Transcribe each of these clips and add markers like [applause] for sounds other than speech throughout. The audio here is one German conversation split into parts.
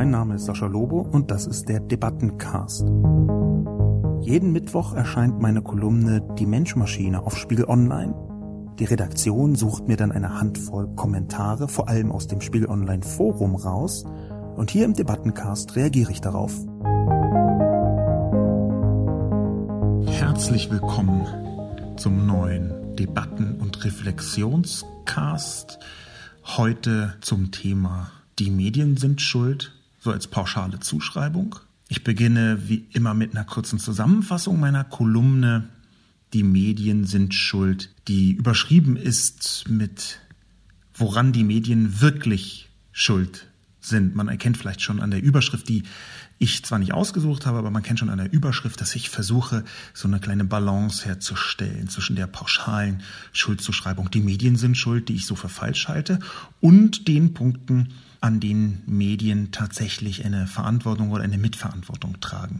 Mein Name ist Sascha Lobo und das ist der Debattencast. Jeden Mittwoch erscheint meine Kolumne Die Menschmaschine auf Spiegel Online. Die Redaktion sucht mir dann eine Handvoll Kommentare, vor allem aus dem Spiegel Online Forum raus, und hier im Debattencast reagiere ich darauf. Herzlich willkommen zum neuen Debatten- und Reflexionscast. Heute zum Thema Die Medien sind schuld, so als pauschale Zuschreibung. Ich beginne wie immer mit einer kurzen Zusammenfassung meiner Kolumne Die Medien sind schuld, die überschrieben ist mit Woran die Medien wirklich schuld sind. Man erkennt vielleicht schon an der Überschrift, die ich zwar nicht ausgesucht habe, aber man kennt schon an der Überschrift, dass ich versuche, so eine kleine Balance herzustellen zwischen der pauschalen Schuldzuschreibung, die Medien sind schuld, die ich so für falsch halte, und den Punkten, an denen Medien tatsächlich eine Verantwortung oder eine Mitverantwortung tragen.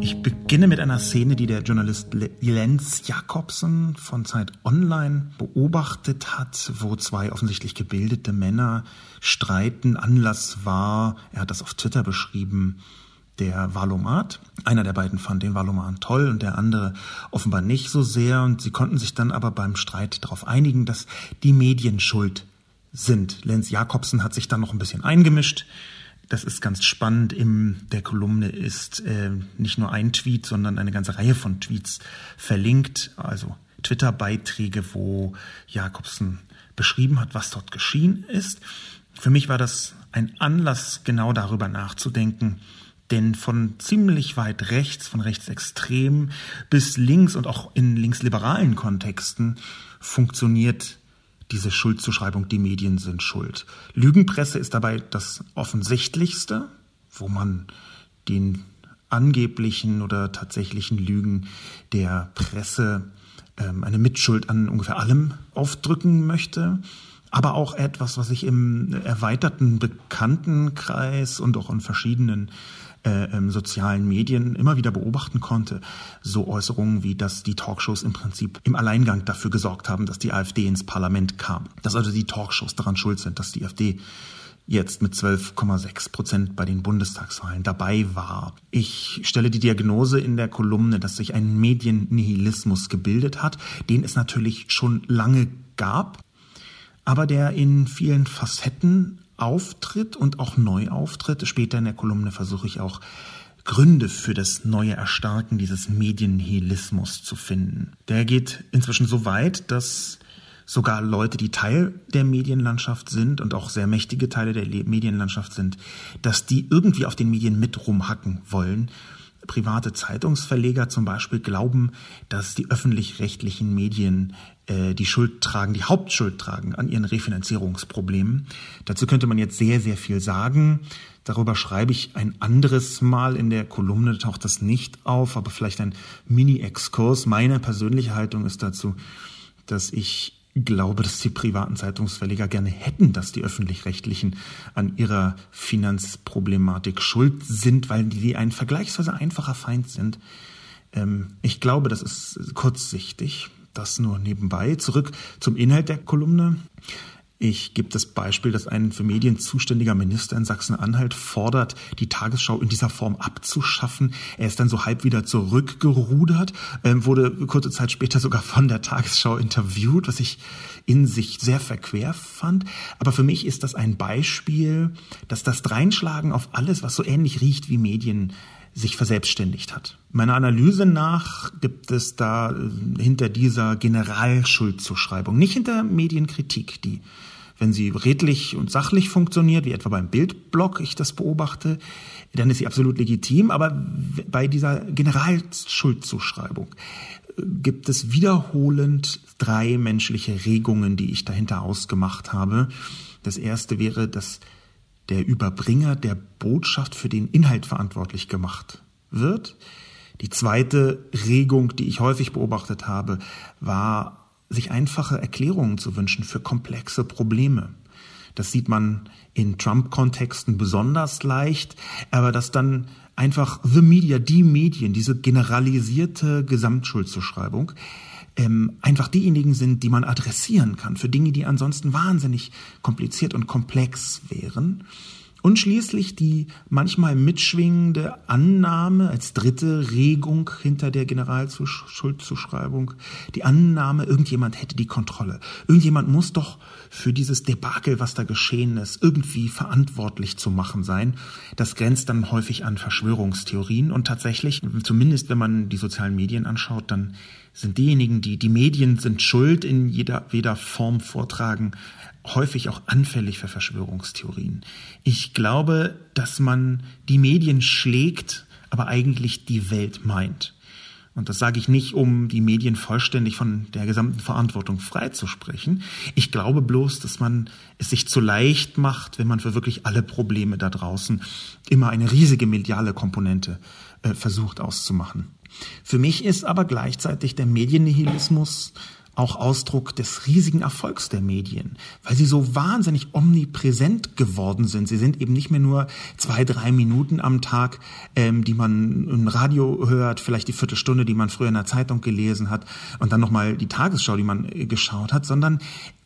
Ich beginne mit einer Szene, die der Journalist Jens Jakobsen von Zeit Online beobachtet hat, wo zwei offensichtlich gebildete Männer streiten. Anlass war, er hat das auf Twitter beschrieben, der Valomat. Einer der beiden fand den Valomat toll und der andere offenbar nicht so sehr. Und sie konnten sich dann aber beim Streit darauf einigen, dass die Medien schuld sind. Lenz Jakobsen hat sich dann noch ein bisschen eingemischt das ist ganz spannend. In der Kolumne ist äh, nicht nur ein Tweet, sondern eine ganze Reihe von Tweets verlinkt. Also Twitter-Beiträge, wo Jakobsen beschrieben hat, was dort geschehen ist. Für mich war das ein Anlass, genau darüber nachzudenken. Denn von ziemlich weit rechts, von rechtsextrem bis links und auch in linksliberalen Kontexten funktioniert diese Schuldzuschreibung, die Medien sind schuld. Lügenpresse ist dabei das offensichtlichste, wo man den angeblichen oder tatsächlichen Lügen der Presse ähm, eine Mitschuld an ungefähr allem aufdrücken möchte. Aber auch etwas, was ich im erweiterten Bekanntenkreis und auch in verschiedenen äh, sozialen Medien immer wieder beobachten konnte, so Äußerungen wie, dass die Talkshows im Prinzip im Alleingang dafür gesorgt haben, dass die AfD ins Parlament kam. Dass also die Talkshows daran schuld sind, dass die AfD jetzt mit 12,6 Prozent bei den Bundestagswahlen dabei war. Ich stelle die Diagnose in der Kolumne, dass sich ein Mediennihilismus gebildet hat, den es natürlich schon lange gab, aber der in vielen Facetten auftritt und auch neu auftritt. Später in der Kolumne versuche ich auch Gründe für das neue Erstarken dieses Mediennihilismus zu finden. Der geht inzwischen so weit, dass sogar Leute, die Teil der Medienlandschaft sind und auch sehr mächtige Teile der Medienlandschaft sind, dass die irgendwie auf den Medien mit rumhacken wollen. Private Zeitungsverleger zum Beispiel glauben, dass die öffentlich-rechtlichen Medien äh, die Schuld tragen, die Hauptschuld tragen an ihren Refinanzierungsproblemen. Dazu könnte man jetzt sehr, sehr viel sagen. Darüber schreibe ich ein anderes Mal in der Kolumne, taucht das nicht auf, aber vielleicht ein Mini-Exkurs. Meine persönliche Haltung ist dazu, dass ich glaube, dass die privaten Zeitungsverleger gerne hätten, dass die öffentlich-rechtlichen an ihrer Finanzproblematik schuld sind, weil die ein vergleichsweise einfacher Feind sind. Ähm, ich glaube, das ist kurzsichtig. Das nur nebenbei. Zurück zum Inhalt der Kolumne. Ich gebe das Beispiel, dass ein für Medien zuständiger Minister in Sachsen-Anhalt fordert, die Tagesschau in dieser Form abzuschaffen. Er ist dann so halb wieder zurückgerudert, äh, wurde kurze Zeit später sogar von der Tagesschau interviewt, was ich in sich sehr verquer fand. Aber für mich ist das ein Beispiel, dass das Dreinschlagen auf alles, was so ähnlich riecht wie Medien, sich verselbstständigt hat. Meiner Analyse nach gibt es da äh, hinter dieser Generalschuldzuschreibung, nicht hinter Medienkritik, die, wenn sie redlich und sachlich funktioniert, wie etwa beim Bildblock ich das beobachte, dann ist sie absolut legitim, aber bei dieser Generalschuldzuschreibung äh, gibt es wiederholend drei menschliche Regungen, die ich dahinter ausgemacht habe. Das erste wäre, dass der Überbringer der Botschaft für den Inhalt verantwortlich gemacht wird. Die zweite Regung, die ich häufig beobachtet habe, war, sich einfache Erklärungen zu wünschen für komplexe Probleme. Das sieht man in Trump-Kontexten besonders leicht, aber dass dann einfach the media, die Medien, diese generalisierte Gesamtschuldzuschreibung, ähm, einfach diejenigen sind, die man adressieren kann für Dinge, die ansonsten wahnsinnig kompliziert und komplex wären. Und schließlich die manchmal mitschwingende Annahme als dritte Regung hinter der Generalschuldzuschreibung, die Annahme, irgendjemand hätte die Kontrolle. Irgendjemand muss doch für dieses Debakel, was da geschehen ist, irgendwie verantwortlich zu machen sein. Das grenzt dann häufig an Verschwörungstheorien und tatsächlich, zumindest wenn man die sozialen Medien anschaut, dann sind diejenigen, die die Medien sind schuld in jeder, jeder Form vortragen, häufig auch anfällig für Verschwörungstheorien. Ich glaube, dass man die Medien schlägt, aber eigentlich die Welt meint. Und das sage ich nicht, um die Medien vollständig von der gesamten Verantwortung freizusprechen. Ich glaube bloß, dass man es sich zu leicht macht, wenn man für wirklich alle Probleme da draußen immer eine riesige mediale Komponente äh, versucht auszumachen. Für mich ist aber gleichzeitig der Mediennihilismus auch Ausdruck des riesigen Erfolgs der Medien, weil sie so wahnsinnig omnipräsent geworden sind. Sie sind eben nicht mehr nur zwei, drei Minuten am Tag, ähm, die man im Radio hört, vielleicht die Viertelstunde, die man früher in der Zeitung gelesen hat und dann nochmal die Tagesschau, die man äh, geschaut hat, sondern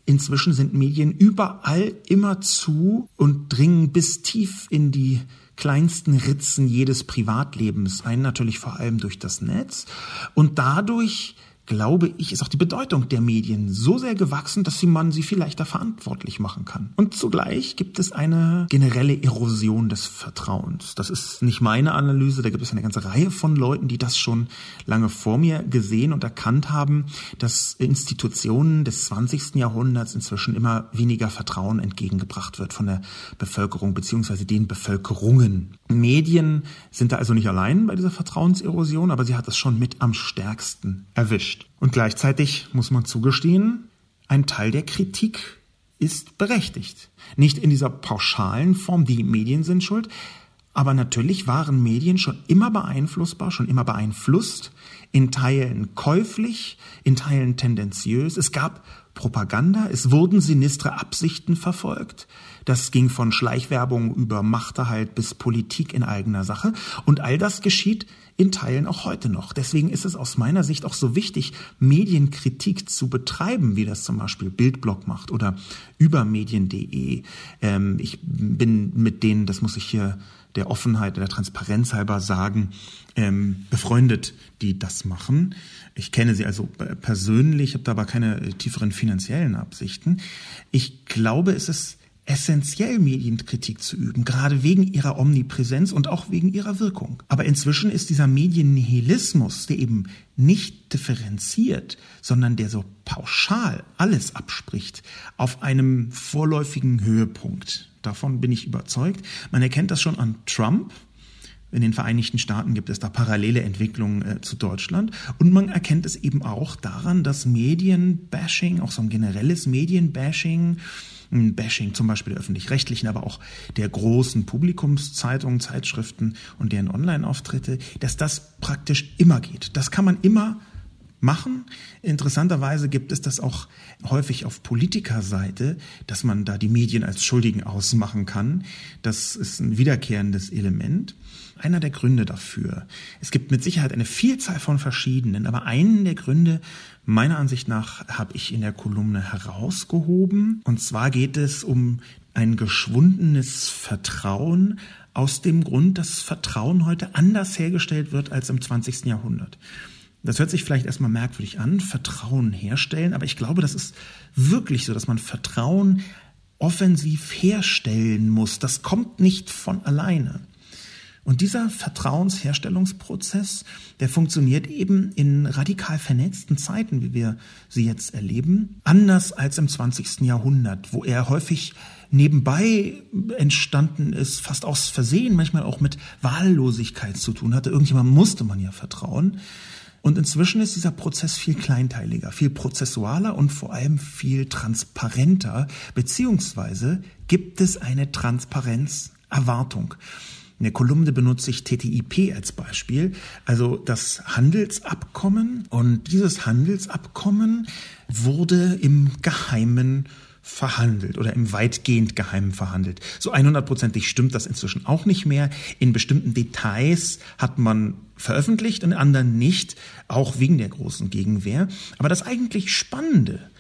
inzwischen sind Medien überall immer zu und dringen bis tief in die kleinsten Ritzen jedes Privatlebens ein, natürlich vor allem durch das Netz. Und dadurch glaube ich, ist auch die Bedeutung der Medien so sehr gewachsen, dass man sie viel leichter verantwortlich machen kann. Und zugleich gibt es eine generelle Erosion des Vertrauens. Das ist nicht meine Analyse, da gibt es eine ganze Reihe von Leuten, die das schon lange vor mir gesehen und erkannt haben, dass Institutionen des 20. Jahrhunderts inzwischen immer weniger Vertrauen entgegengebracht wird von der Bevölkerung beziehungsweise den Bevölkerungen. Medien sind da also nicht allein bei dieser Vertrauenserosion, aber sie hat es schon mit am stärksten erwischt. Und gleichzeitig muss man zugestehen, ein Teil der Kritik ist berechtigt. Nicht in dieser pauschalen Form, die Medien sind schuld, aber natürlich waren Medien schon immer beeinflussbar, schon immer beeinflusst, in Teilen käuflich, in Teilen tendenziös. Es gab Propaganda, es wurden sinistre Absichten verfolgt. Das ging von Schleichwerbung über Machterhalt bis Politik in eigener Sache. Und all das geschieht in Teilen auch heute noch. Deswegen ist es aus meiner Sicht auch so wichtig, Medienkritik zu betreiben, wie das zum Beispiel Bildblog macht oder übermedien.de. Ähm, ich bin mit denen, das muss ich hier der Offenheit, der Transparenz halber sagen, ähm, befreundet, die das machen. Ich kenne sie also persönlich, habe da aber keine tieferen finanziellen Absichten. Ich glaube, es ist essentiell, Medienkritik zu üben, gerade wegen ihrer Omnipräsenz und auch wegen ihrer Wirkung. Aber inzwischen ist dieser Mediennihilismus, der eben nicht differenziert, sondern der so pauschal alles abspricht, auf einem vorläufigen Höhepunkt. Davon bin ich überzeugt. Man erkennt das schon an Trump, in den Vereinigten Staaten gibt es da parallele Entwicklungen äh, zu Deutschland. Und man erkennt es eben auch daran, dass Medienbashing, auch so ein generelles Medienbashing, ein Bashing zum Beispiel der öffentlich-rechtlichen, aber auch der großen Publikumszeitungen, Zeitschriften und deren Online-Auftritte, dass das praktisch immer geht. Das kann man immer machen. Interessanterweise gibt es das auch häufig auf Politikerseite, dass man da die Medien als Schuldigen ausmachen kann. Das ist ein wiederkehrendes Element. Einer der Gründe dafür. Es gibt mit Sicherheit eine Vielzahl von verschiedenen, aber einen der Gründe meiner Ansicht nach habe ich in der Kolumne herausgehoben. Und zwar geht es um ein geschwundenes Vertrauen aus dem Grund, dass Vertrauen heute anders hergestellt wird als im 20. Jahrhundert. Das hört sich vielleicht erstmal merkwürdig an, Vertrauen herstellen, aber ich glaube, das ist wirklich so, dass man Vertrauen offensiv herstellen muss. Das kommt nicht von alleine. Und dieser Vertrauensherstellungsprozess, der funktioniert eben in radikal vernetzten Zeiten, wie wir sie jetzt erleben, anders als im 20. Jahrhundert, wo er häufig nebenbei entstanden ist, fast aus Versehen, manchmal auch mit Wahllosigkeit zu tun hatte. Irgendjemand musste man ja vertrauen. Und inzwischen ist dieser Prozess viel kleinteiliger, viel prozessualer und vor allem viel transparenter, beziehungsweise gibt es eine Transparenzerwartung. In der Kolumne benutze ich TTIP als Beispiel, also das Handelsabkommen. Und dieses Handelsabkommen wurde im Geheimen verhandelt oder im weitgehend Geheimen verhandelt. So 100%ig stimmt das inzwischen auch nicht mehr. In bestimmten Details hat man veröffentlicht, in anderen nicht, auch wegen der großen Gegenwehr. Aber das eigentlich Spannende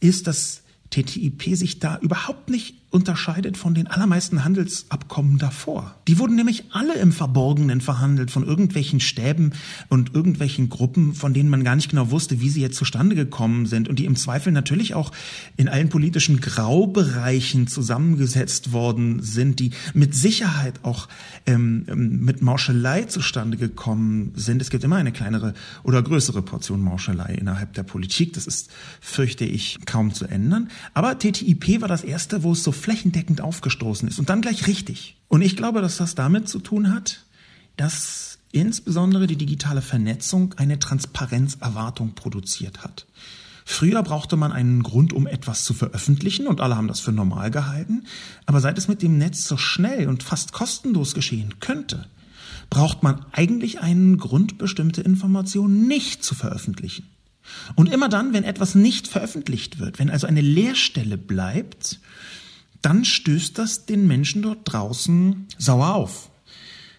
ist, dass TTIP sich da überhaupt nicht unterscheidet von den allermeisten Handelsabkommen davor. Die wurden nämlich alle im Verborgenen verhandelt von irgendwelchen Stäben und irgendwelchen Gruppen, von denen man gar nicht genau wusste, wie sie jetzt zustande gekommen sind und die im Zweifel natürlich auch in allen politischen Graubereichen zusammengesetzt worden sind, die mit Sicherheit auch ähm, ähm mit Mauschelei zustande gekommen sind. Es gibt immer eine kleinere oder größere Portion Mauschelei innerhalb der Politik. Das ist, fürchte ich, kaum zu ändern. Aber TTIP war das erste, wo es so flächendeckend aufgestoßen ist und dann gleich richtig. Und ich glaube, dass das damit zu tun hat, dass insbesondere die digitale Vernetzung eine Transparenzerwartung produziert hat. Früher brauchte man einen Grund, um etwas zu veröffentlichen, und alle haben das für normal gehalten. Aber seit es mit dem Netz so schnell und fast kostenlos geschehen könnte, braucht man eigentlich einen Grund, bestimmte Informationen nicht zu veröffentlichen. Und immer dann, wenn etwas nicht veröffentlicht wird, wenn also eine Leerstelle bleibt, dann stößt das den Menschen dort draußen sauer auf.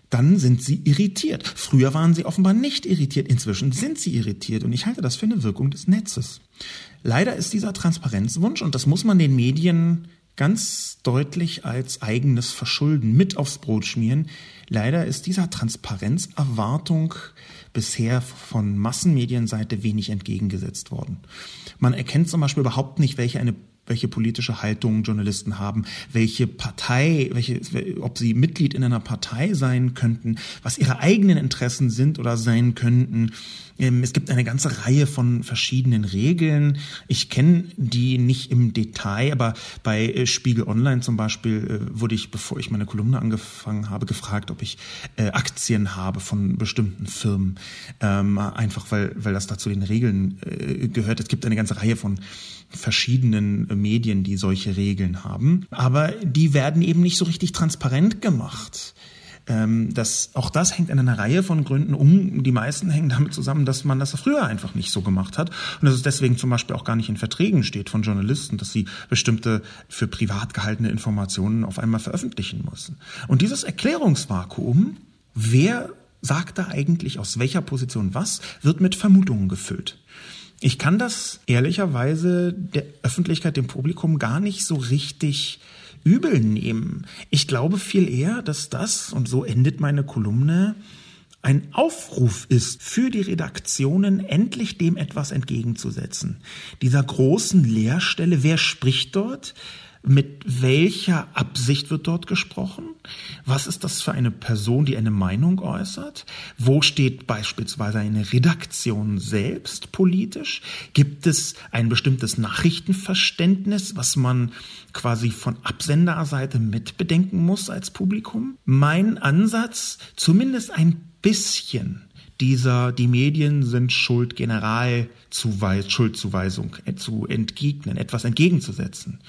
Dann sind sie irritiert. Früher waren sie offenbar nicht irritiert, inzwischen sind sie irritiert und ich halte das für eine Wirkung des Netzes. Leider ist dieser Transparenzwunsch, und das muss man den Medien ganz deutlich als eigenes Verschulden mit aufs Brot schmieren, leider ist dieser Transparenzerwartung bisher von Massenmedienseite wenig entgegengesetzt worden. Man erkennt zum Beispiel überhaupt nicht, welche eine welche politische Haltung Journalisten haben, welche Partei, welche, ob sie Mitglied in einer Partei sein könnten, was ihre eigenen Interessen sind oder sein könnten. Ähm, es gibt eine ganze Reihe von verschiedenen Regeln. Ich kenne die nicht im Detail, aber bei äh, Spiegel Online zum Beispiel äh, wurde ich, bevor ich meine Kolumne angefangen habe, gefragt, ob ich äh, Aktien habe von bestimmten Firmen. Ähm, einfach weil, weil das da zu den Regeln gehört. Es gibt eine ganze Reihe von verschiedenen Medien, die solche Regeln haben. Aber die werden eben nicht so richtig transparent gemacht. Ähm, das, auch das hängt an einer Reihe von Gründen um. Die meisten hängen damit zusammen, dass man das früher einfach nicht so gemacht hat. Und dass es deswegen zum Beispiel auch gar nicht in Verträgen steht von Journalisten, dass sie bestimmte für privat gehaltene Informationen auf einmal veröffentlichen müssen. Und dieses Erklärungsvakuum, wer sagt da eigentlich aus welcher Position was, wird mit Vermutungen gefüllt. Ich kann das ehrlicherweise der Öffentlichkeit, dem Publikum gar nicht so richtig übel nehmen. Ich glaube viel eher, dass das, und so endet meine Kolumne, ein Aufruf ist für die Redaktionen, endlich dem etwas entgegenzusetzen. Dieser großen Leerstelle, wer spricht dort? Mit welcher Absicht wird dort gesprochen? Was ist das für eine Person, die eine Meinung äußert? Wo steht beispielsweise eine Redaktion selbst politisch? Gibt es ein bestimmtes Nachrichtenverständnis, was man quasi von Absenderseite mitbedenken muss als Publikum? Mein Ansatz, zumindest ein bisschen dieser die Medien sind schuld Generalzuweis Schuldzuweisung äh, zu entgegnen, etwas entgegenzusetzen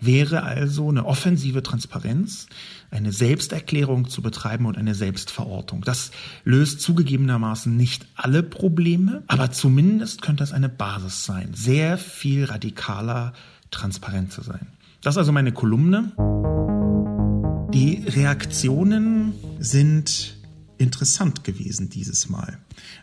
wäre also eine offensive Transparenz, eine Selbsterklärung zu betreiben und eine Selbstverortung. Das löst zugegebenermaßen nicht alle Probleme, aber zumindest könnte es eine Basis sein, sehr viel radikaler transparent zu sein. Das ist also meine Kolumne. Die Reaktionen sind interessant gewesen dieses Mal.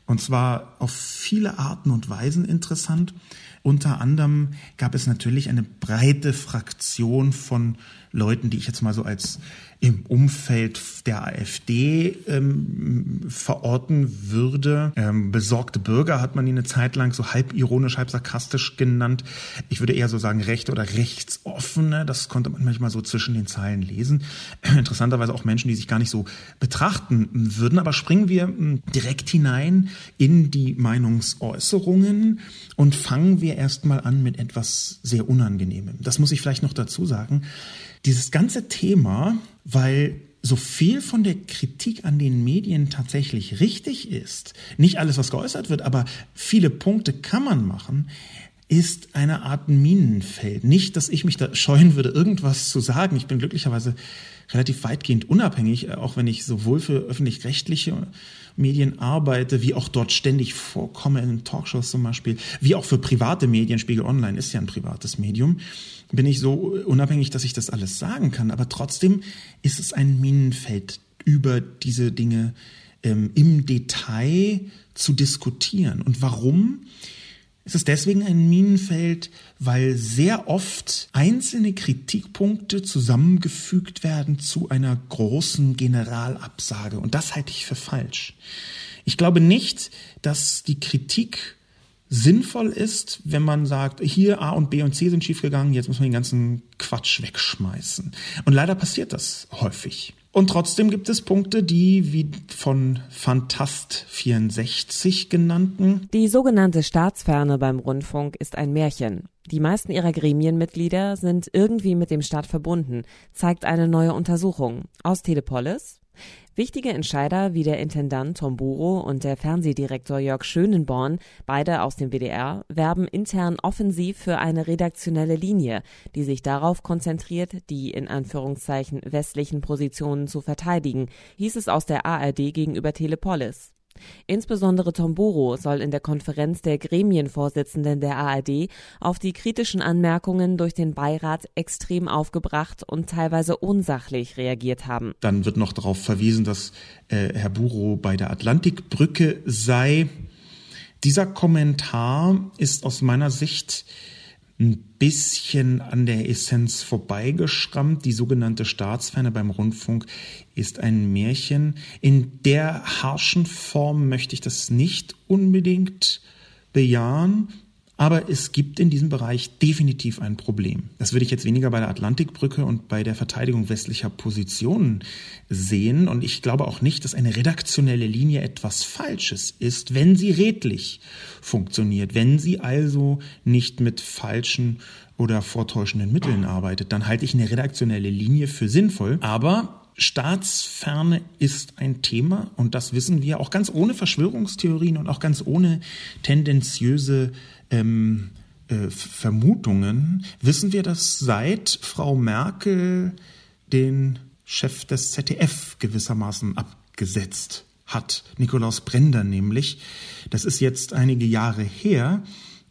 Und zwar auf viele Arten und Weisen interessant. Unter anderem gab es natürlich eine breite Fraktion von Leuten, die ich jetzt mal so als im Umfeld der AfD ähm, verorten würde. Ähm, besorgte Bürger hat man ihn eine Zeit lang so halb ironisch, halb sarkastisch genannt. Ich würde eher so sagen rechte oder rechtsoffene. Das konnte man manchmal so zwischen den Zeilen lesen. [clears throat] Interessanterweise auch Menschen, die sich gar nicht so betrachten würden. Aber springen wir hm, direkt hinein in die Meinungsäußerungen und fangen wir erstmal an mit etwas sehr Unangenehmem. Das muss ich vielleicht noch dazu sagen. Dieses ganze Thema, weil so viel von der Kritik an den Medien tatsächlich richtig ist, nicht alles, was geäußert wird, aber viele Punkte kann man machen, ist eine Art Minenfeld. Nicht, dass ich mich da scheuen würde, irgendwas zu sagen. Ich bin glücklicherweise relativ weitgehend unabhängig, auch wenn ich sowohl für öffentlich-rechtliche Medien arbeite, wie auch dort ständig vorkomme in Talkshows zum Beispiel, wie auch für private Medien, Spiegel Online ist ja ein privates Medium, bin ich so unabhängig, dass ich das alles sagen kann. Aber trotzdem ist es ein Minenfeld, über diese Dinge ähm, im Detail zu diskutieren. Und warum? Es ist deswegen ein Minenfeld, weil sehr oft einzelne Kritikpunkte zusammengefügt werden zu einer großen Generalabsage. Und das halte ich für falsch. Ich glaube nicht, dass die Kritik sinnvoll ist, wenn man sagt, hier A und B und C sind schiefgegangen, jetzt muss man den ganzen Quatsch wegschmeißen. Und leider passiert das häufig. Und trotzdem gibt es Punkte, die, wie von Fantast 64 genannten. Die sogenannte Staatsferne beim Rundfunk ist ein Märchen. Die meisten ihrer Gremienmitglieder sind irgendwie mit dem Staat verbunden, zeigt eine neue Untersuchung. Aus Telepolis, Wichtige Entscheider wie der Intendant Tom Buro und der Fernsehdirektor Jörg Schönenborn, beide aus dem WDR, werben intern offensiv für eine redaktionelle Linie, die sich darauf konzentriert, die in Anführungszeichen westlichen Positionen zu verteidigen, hieß es aus der ARD gegenüber Telepolis. Insbesondere Tomboro soll in der Konferenz der Gremienvorsitzenden der ARD auf die kritischen Anmerkungen durch den Beirat extrem aufgebracht und teilweise unsachlich reagiert haben. Dann wird noch darauf verwiesen, dass äh, Herr Buro bei der Atlantikbrücke sei. Dieser Kommentar ist aus meiner Sicht ein bisschen an der Essenz vorbeigeschrammt. Die sogenannte Staatsferne beim Rundfunk ist ein Märchen. In der harschen Form möchte ich das nicht unbedingt bejahen. Aber es gibt in diesem Bereich definitiv ein Problem. Das würde ich jetzt weniger bei der Atlantikbrücke und bei der Verteidigung westlicher Positionen sehen. Und ich glaube auch nicht, dass eine redaktionelle Linie etwas Falsches ist, wenn sie redlich funktioniert. Wenn sie also nicht mit falschen oder vortäuschenden Mitteln arbeitet, dann halte ich eine redaktionelle Linie für sinnvoll. Aber Staatsferne ist ein Thema und das wissen wir auch ganz ohne Verschwörungstheorien und auch ganz ohne tendenziöse ähm, äh, Vermutungen. Wissen wir, dass seit Frau Merkel den Chef des ZDF gewissermaßen abgesetzt hat, Nikolaus Brender nämlich. Das ist jetzt einige Jahre her,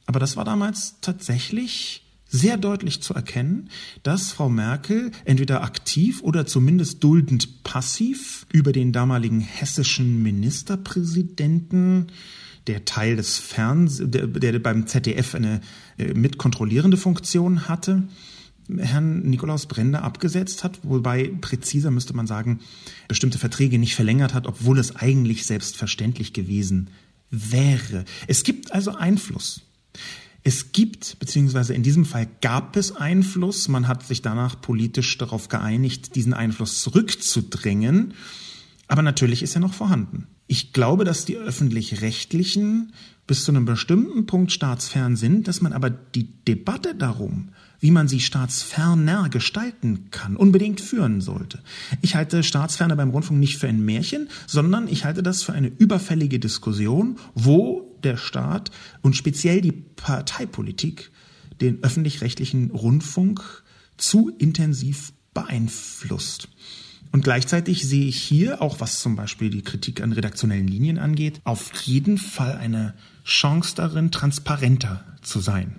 aber das war damals tatsächlich sehr deutlich zu erkennen, dass Frau Merkel entweder aktiv oder zumindest duldend passiv über den damaligen hessischen Ministerpräsidenten der Teil des Fernsehens, der, der, beim ZDF eine äh, mitkontrollierende Funktion hatte, Herrn Nikolaus Brender abgesetzt hat, wobei präziser müsste man sagen, bestimmte Verträge nicht verlängert hat, obwohl es eigentlich selbstverständlich gewesen wäre. Es gibt also Einfluss. Es gibt, beziehungsweise in diesem Fall gab es Einfluss. Man hat sich danach politisch darauf geeinigt, diesen Einfluss zurückzudrängen. Aber natürlich ist er noch vorhanden. Ich glaube, dass die öffentlich-rechtlichen bis zu einem bestimmten Punkt staatsfern sind, dass man aber die Debatte darum, wie man sie staatsferner gestalten kann, unbedingt führen sollte. Ich halte Staatsferne beim Rundfunk nicht für ein Märchen, sondern ich halte das für eine überfällige Diskussion, wo der Staat und speziell die Parteipolitik den öffentlich-rechtlichen Rundfunk zu intensiv beeinflusst. Und gleichzeitig sehe ich hier, auch was zum Beispiel die Kritik an redaktionellen Linien angeht, auf jeden Fall eine Chance darin, transparenter zu sein.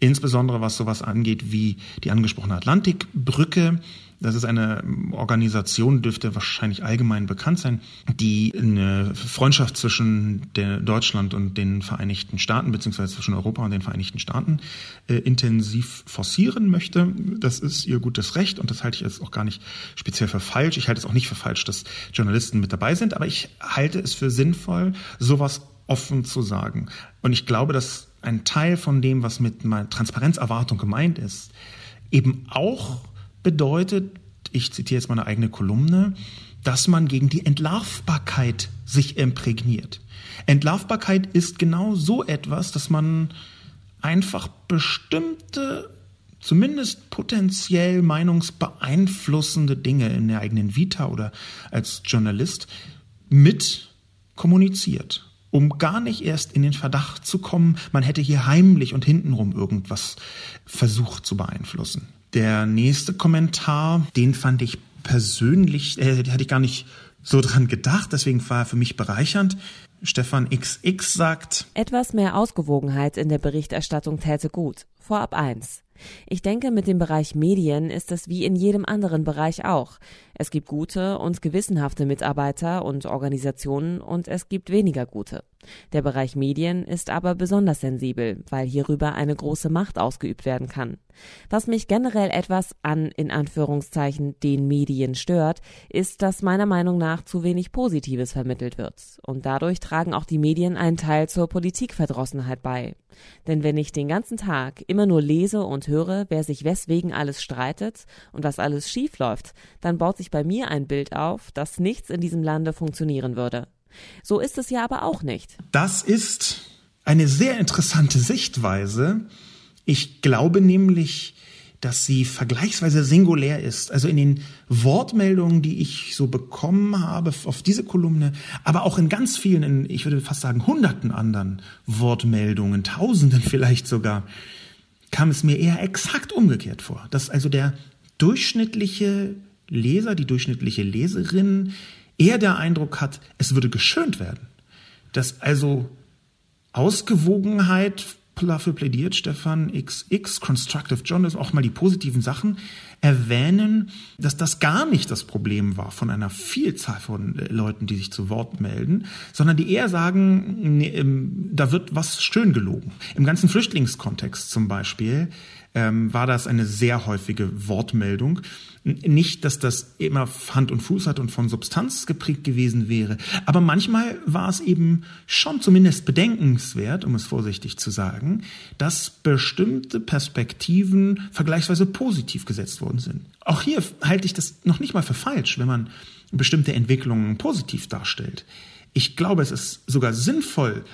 Insbesondere was sowas angeht wie die angesprochene Atlantikbrücke, das ist eine Organisation, dürfte wahrscheinlich allgemein bekannt sein, die eine Freundschaft zwischen Deutschland und den Vereinigten Staaten beziehungsweise zwischen Europa und den Vereinigten Staaten äh, intensiv forcieren möchte. Das ist ihr gutes Recht und das halte ich jetzt auch gar nicht speziell für falsch. Ich halte es auch nicht für falsch, dass Journalisten mit dabei sind, aber ich halte es für sinnvoll, sowas offen zu sagen. Und ich glaube, dass ein Teil von dem, was mit Transparenzerwartung gemeint ist, eben auch bedeutet, ich zitiere jetzt meine eigene Kolumne, dass man gegen die Entlarvbarkeit sich imprägniert. Entlarvbarkeit ist genau so etwas, dass man einfach bestimmte, zumindest potenziell meinungsbeeinflussende Dinge in der eigenen Vita oder als Journalist mit kommuniziert, um gar nicht erst in den Verdacht zu kommen, man hätte hier heimlich und hintenrum irgendwas versucht zu beeinflussen. Der nächste Kommentar, den fand ich persönlich, äh, hatte ich gar nicht so dran gedacht, deswegen war er für mich bereichernd. Stefan XX sagt, etwas mehr Ausgewogenheit in der Berichterstattung täte gut. Vorab eins. Ich denke, mit dem Bereich Medien ist es wie in jedem anderen Bereich auch. Es gibt gute und gewissenhafte Mitarbeiter und Organisationen und es gibt weniger gute. Der Bereich Medien ist aber besonders sensibel, weil hierüber eine große Macht ausgeübt werden kann. Was mich generell etwas an, in Anführungszeichen, den Medien stört, ist, dass meiner Meinung nach zu wenig Positives vermittelt wird. Und dadurch tragen auch die Medien einen Teil zur Politikverdrossenheit bei. Denn wenn ich den ganzen Tag immer nur lese und höre, wer sich weswegen alles streitet und was alles schief läuft, dann baut sich bei mir ein Bild auf, dass nichts in diesem Lande funktionieren würde. So ist es ja aber auch nicht. Das ist eine sehr interessante Sichtweise, ich glaube nämlich, dass sie vergleichsweise singulär ist. Also in den Wortmeldungen, die ich so bekommen habe auf diese Kolumne, aber auch in ganz vielen, in, ich würde fast sagen hunderten anderen Wortmeldungen, tausenden [laughs] vielleicht sogar, kam es mir eher exakt umgekehrt vor. Dass also der durchschnittliche Leser, die durchschnittliche Leserin eher der Eindruck hat, es würde geschönt werden. Dass also Ausgewogenheit dafür plädiert, Stefan XX, Constructive Journalism, auch mal die positiven Sachen erwähnen, dass das gar nicht das Problem war von einer Vielzahl von äh, Leuten, die sich zu Wort melden, sondern die eher sagen, nee, ähm, da wird was schön gelogen. Im ganzen Flüchtlingskontext zum Beispiel ähm, war das eine sehr häufige Wortmeldung. Nicht, dass das immer Hand und Fuß hat und von Substanz geprägt gewesen wäre, aber manchmal war es eben schon zumindest bedenkenswert, um es vorsichtig zu sagen, dass bestimmte Perspektiven vergleichsweise positiv gesetzt worden sind. Auch hier halte ich das noch nicht mal für falsch, wenn man bestimmte Entwicklungen positiv darstellt. Ich glaube, es ist sogar sinnvoll,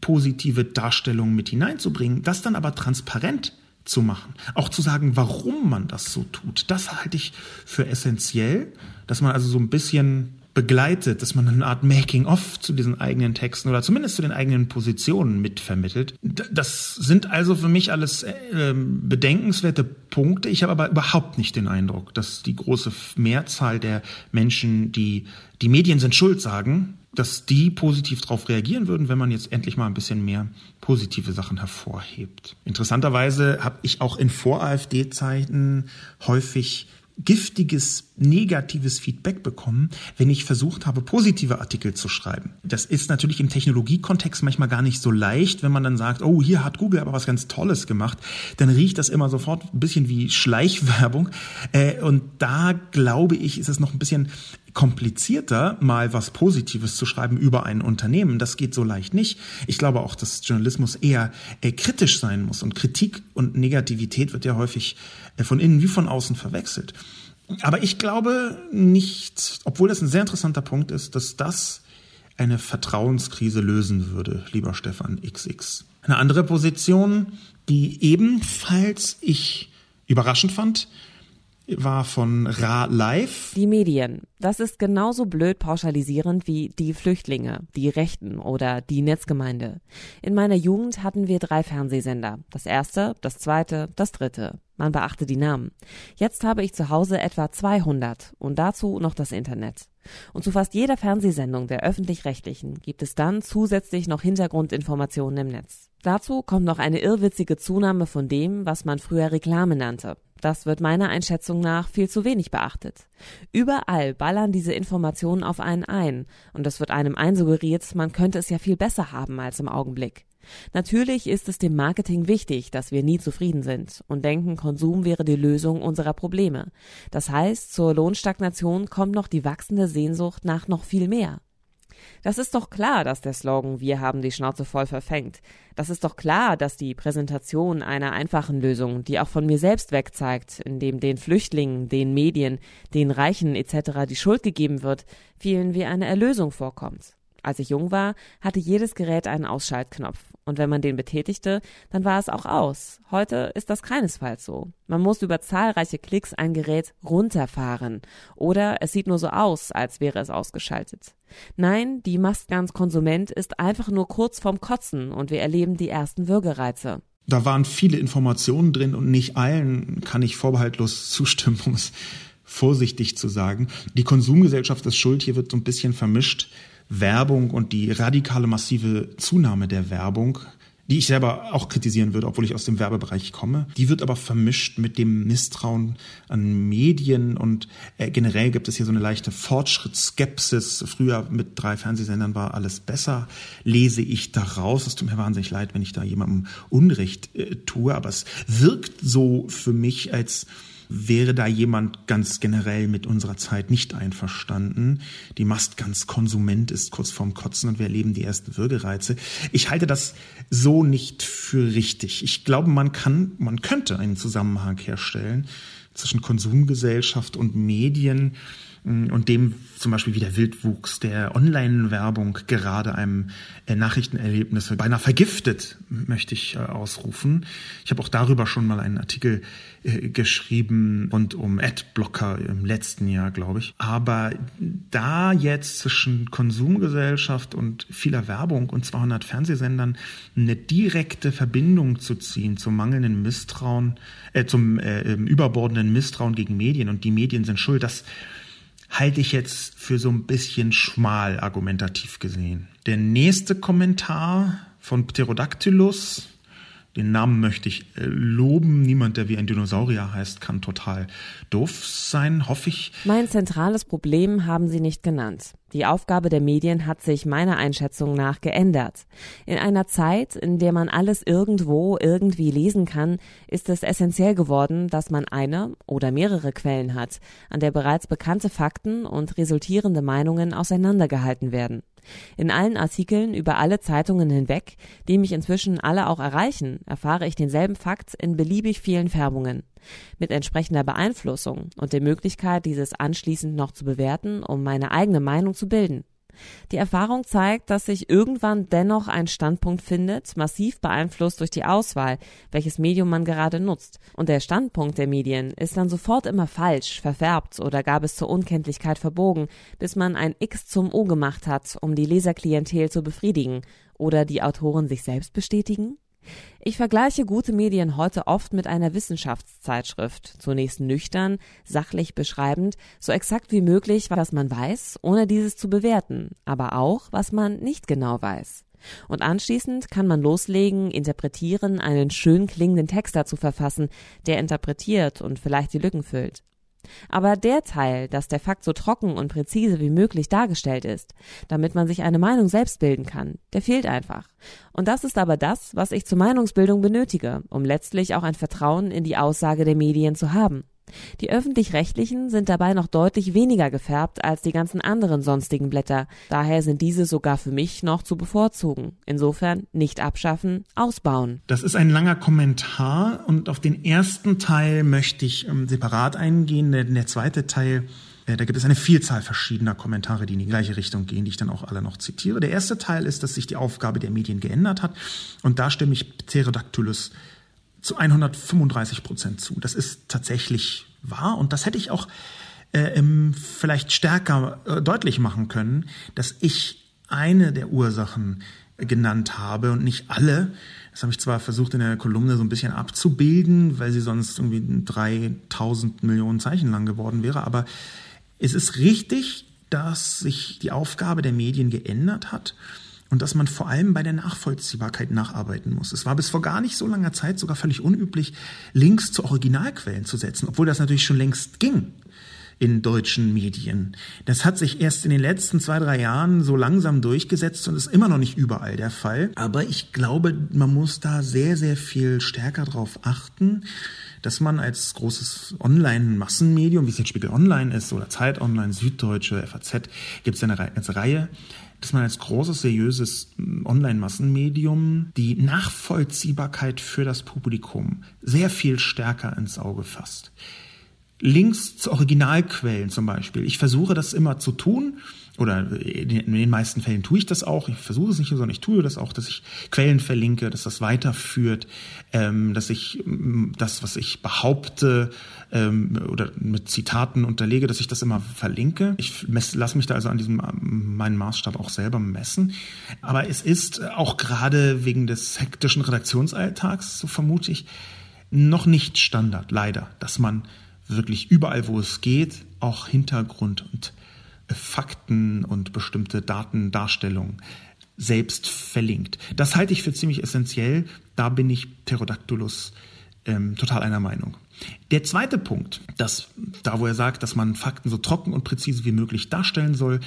positive Darstellungen mit hineinzubringen, das dann aber transparent zu machen. Auch zu sagen, warum man das so tut. Das halte ich für essentiell, dass man also so ein bisschen begleitet, dass man eine Art Making-of zu diesen eigenen Texten oder zumindest zu den eigenen Positionen mitvermittelt. Das sind also für mich alles äh, bedenkenswerte Punkte. Ich habe aber überhaupt nicht den Eindruck, dass die große Mehrzahl der Menschen, die die Medien sind schuld sagen, dass die positiv darauf reagieren würden, wenn man jetzt endlich mal ein bisschen mehr positive Sachen hervorhebt. Interessanterweise habe ich auch in Vor-AfD-Zeiten häufig giftiges, negatives Feedback bekommen, wenn ich versucht habe, positive Artikel zu schreiben. Das ist natürlich im Technologiekontext manchmal gar nicht so leicht, wenn man dann sagt, oh, hier hat Google aber was ganz Tolles gemacht, dann riecht das immer sofort ein bisschen wie Schleichwerbung. Äh, und da glaube ich, ist es noch ein bisschen komplizierter, mal was Positives zu schreiben über ein Unternehmen. Das geht so leicht nicht. Ich glaube auch, dass Journalismus eher äh, kritisch sein muss. Und Kritik und Negativität wird ja häufig äh, von innen wie von außen verwechselt. Aber ich glaube nicht, obwohl das ein sehr interessanter Punkt ist, dass das eine Vertrauenskrise lösen würde, lieber Stefan XX. Eine andere Position, die ebenfalls ich überraschend fand, war von Ra Live. Die Medien. Das ist genauso blöd pauschalisierend wie die Flüchtlinge, die Rechten oder die Netzgemeinde. In meiner Jugend hatten wir drei Fernsehsender. Das erste, das zweite, das dritte. Man beachte die Namen. Jetzt habe ich zu Hause etwa 200 und dazu noch das Internet. Und zu fast jeder Fernsehsendung der öffentlich-rechtlichen gibt es dann zusätzlich noch Hintergrundinformationen im Netz. Dazu kommt noch eine irrwitzige Zunahme von dem, was man früher Reklame nannte. Das wird meiner Einschätzung nach viel zu wenig beachtet. Überall ballern diese Informationen auf einen ein, und es wird einem einsuggeriert, man könnte es ja viel besser haben als im Augenblick. Natürlich ist es dem Marketing wichtig, dass wir nie zufrieden sind und denken, Konsum wäre die Lösung unserer Probleme. Das heißt, zur Lohnstagnation kommt noch die wachsende Sehnsucht nach noch viel mehr. Das ist doch klar, dass der Slogan Wir haben die Schnauze voll verfängt. Das ist doch klar, dass die Präsentation einer einfachen Lösung, die auch von mir selbst wegzeigt, indem den Flüchtlingen, den Medien, den Reichen etc. die Schuld gegeben wird, vielen wie eine Erlösung vorkommt. Als ich jung war, hatte jedes Gerät einen Ausschaltknopf. Und wenn man den betätigte, dann war es auch aus. Heute ist das keinesfalls so. Man muss über zahlreiche Klicks ein Gerät runterfahren. Oder es sieht nur so aus, als wäre es ausgeschaltet. Nein, die Mastgans Konsument ist einfach nur kurz vorm Kotzen und wir erleben die ersten Würgereize. Da waren viele Informationen drin und nicht allen kann ich vorbehaltlos zustimmen, um es vorsichtig zu sagen. Die Konsumgesellschaft ist schuld, hier wird so ein bisschen vermischt Werbung und die radikale massive Zunahme der Werbung die ich selber auch kritisieren würde, obwohl ich aus dem Werbebereich komme. Die wird aber vermischt mit dem Misstrauen an Medien und äh, generell gibt es hier so eine leichte Fortschrittsskepsis. Früher mit drei Fernsehsendern war alles besser, lese ich daraus. Es tut mir wahnsinnig leid, wenn ich da jemandem Unrecht äh, tue, aber es wirkt so für mich, als wäre da jemand ganz generell mit unserer Zeit nicht einverstanden. Die Mast ganz Konsument ist kurz vorm Kotzen und wir erleben die ersten Würgereize. Ich halte das so nicht für richtig. Ich glaube, man kann, man könnte einen Zusammenhang herstellen zwischen Konsumgesellschaft und Medien und dem zum Beispiel wie der Wildwuchs der Online-Werbung gerade einem äh, Nachrichtenerlebnis beinahe vergiftet, möchte ich äh, ausrufen. Ich habe auch darüber schon mal einen Artikel äh, geschrieben rund um Adblocker im letzten Jahr, glaube ich. Aber da jetzt zwischen Konsumgesellschaft und vieler Werbung und 200 Fernsehsendern eine direkte Verbindung zu ziehen zum mangelnden Misstrauen, äh, zum äh, überbordenden Misstrauen gegen Medien und die Medien sind schuld, das halte ich jetzt für so ein bisschen schmal argumentativ gesehen. Der nächste Kommentar von Pterodactylus, den Namen möchte ich äh, loben. Niemand, der wie ein Dinosaurier heißt, kann total doof sein, hoffe ich. Mein zentrales Problem haben Sie nicht genannt. Die Aufgabe der Medien hat sich meiner Einschätzung nach geändert. In einer Zeit, in der man alles irgendwo irgendwie lesen kann, ist es essentiell geworden, dass man eine oder mehrere Quellen hat, an der bereits bekannte Fakten und resultierende Meinungen auseinandergehalten werden. In allen Artikeln über alle Zeitungen hinweg, die mich inzwischen alle auch erreichen, erfahre ich denselben Fakt in beliebig vielen Färbungen. Mit entsprechender Beeinflussung und der Möglichkeit, dieses anschließend noch zu bewerten, um meine eigene Meinung zu bilden. Die Erfahrung zeigt, dass sich irgendwann dennoch ein Standpunkt findet, massiv beeinflusst durch die Auswahl, welches Medium man gerade nutzt. Und der Standpunkt der Medien ist dann sofort immer falsch, verfärbt oder gar bis zur Unkenntlichkeit verbogen, bis man ein X zum O gemacht hat, um die Leserklientel zu befriedigen. Oder die Autoren sich selbst bestätigen? Ich vergleiche gute Medien heute oft mit einer Wissenschaftszeitschrift, zunächst nüchtern, sachlich beschreibend, so exakt wie möglich, was man weiß, ohne dieses zu bewerten, aber auch, was man nicht genau weiß. Und anschließend kann man loslegen, interpretieren, einen schön klingenden Text dazu verfassen, der interpretiert und vielleicht die Lücken füllt. Aber der Teil, dass der Fakt so trocken und präzise wie möglich dargestellt ist, damit man sich eine Meinung selbst bilden kann, der fehlt einfach. Und das ist aber das, was ich zur Meinungsbildung benötige, um letztlich auch ein Vertrauen in die Aussage der Medien zu haben. Die öffentlich-rechtlichen sind dabei noch deutlich weniger gefärbt als die ganzen anderen sonstigen Blätter. Daher sind diese sogar für mich noch zu bevorzugen. Insofern nicht abschaffen, ausbauen. Das ist ein langer Kommentar und auf den ersten Teil möchte ich ähm, separat eingehen. Der, der zweite Teil äh, da gibt es eine Vielzahl verschiedener Kommentare, die in die gleiche Richtung gehen, die ich dann auch alle noch zitiere. Der erste Teil ist, dass sich die Aufgabe der Medien geändert hat. Und da stimme ich Pterodactylus zu 135 Prozent zu. Das ist tatsächlich wahr und das hätte ich auch äh, vielleicht stärker äh, deutlich machen können, dass ich eine der Ursachen genannt habe und nicht alle. Das habe ich zwar versucht in der Kolumne so ein bisschen abzubilden, weil sie sonst irgendwie 3000 Millionen Zeichen lang geworden wäre, aber es ist richtig, dass sich die Aufgabe der Medien geändert hat und dass man vor allem bei der Nachvollziehbarkeit nacharbeiten muss. Es war bis vor gar nicht so langer Zeit sogar völlig unüblich, Links zu Originalquellen zu setzen, obwohl das natürlich schon längst ging in deutschen Medien. Das hat sich erst in den letzten zwei, drei Jahren so langsam durchgesetzt und ist immer noch nicht überall der Fall. Aber ich glaube, man muss da sehr, sehr viel stärker drauf achten, dass man als großes Online-Massenmedium, wie es jetzt Spiegel Online ist oder Zeit Online, Süddeutsche, FAZ, gibt es eine ganze Reihe, dass man als großes, seriöses mm, Online-Massenmedium die Nachvollziehbarkeit für das Publikum sehr viel stärker ins Auge fasst. Links zu Originalquellen zum Beispiel. Ich versuche das immer zu tun oder in den meisten Fällen tue ich das auch. Ich versuche es nicht, sondern ich tue das auch, dass ich Quellen verlinke, dass das weiterführt, ähm, dass ich mm, das, was ich behaupte ähm, oder mit Zitaten unterlege, dass ich das immer verlinke. Ich lasse mich da also an diesem meinen Maßstab auch selber messen. Aber es ist auch gerade wegen des hektischen Redaktionsalltags, so vermute ich, noch nicht Standard, leider, dass man wirklich überall, wo es geht, auch Hintergrund und Fakten und bestimmte Datendarstellungen selbst verlinkt. Das halte ich für ziemlich essentiell. Da bin ich Pterodactylus ähm, total einer Meinung. Der zweite Punkt, dass, da wo er sagt, dass man Fakten so trocken und präzise wie möglich darstellen soll,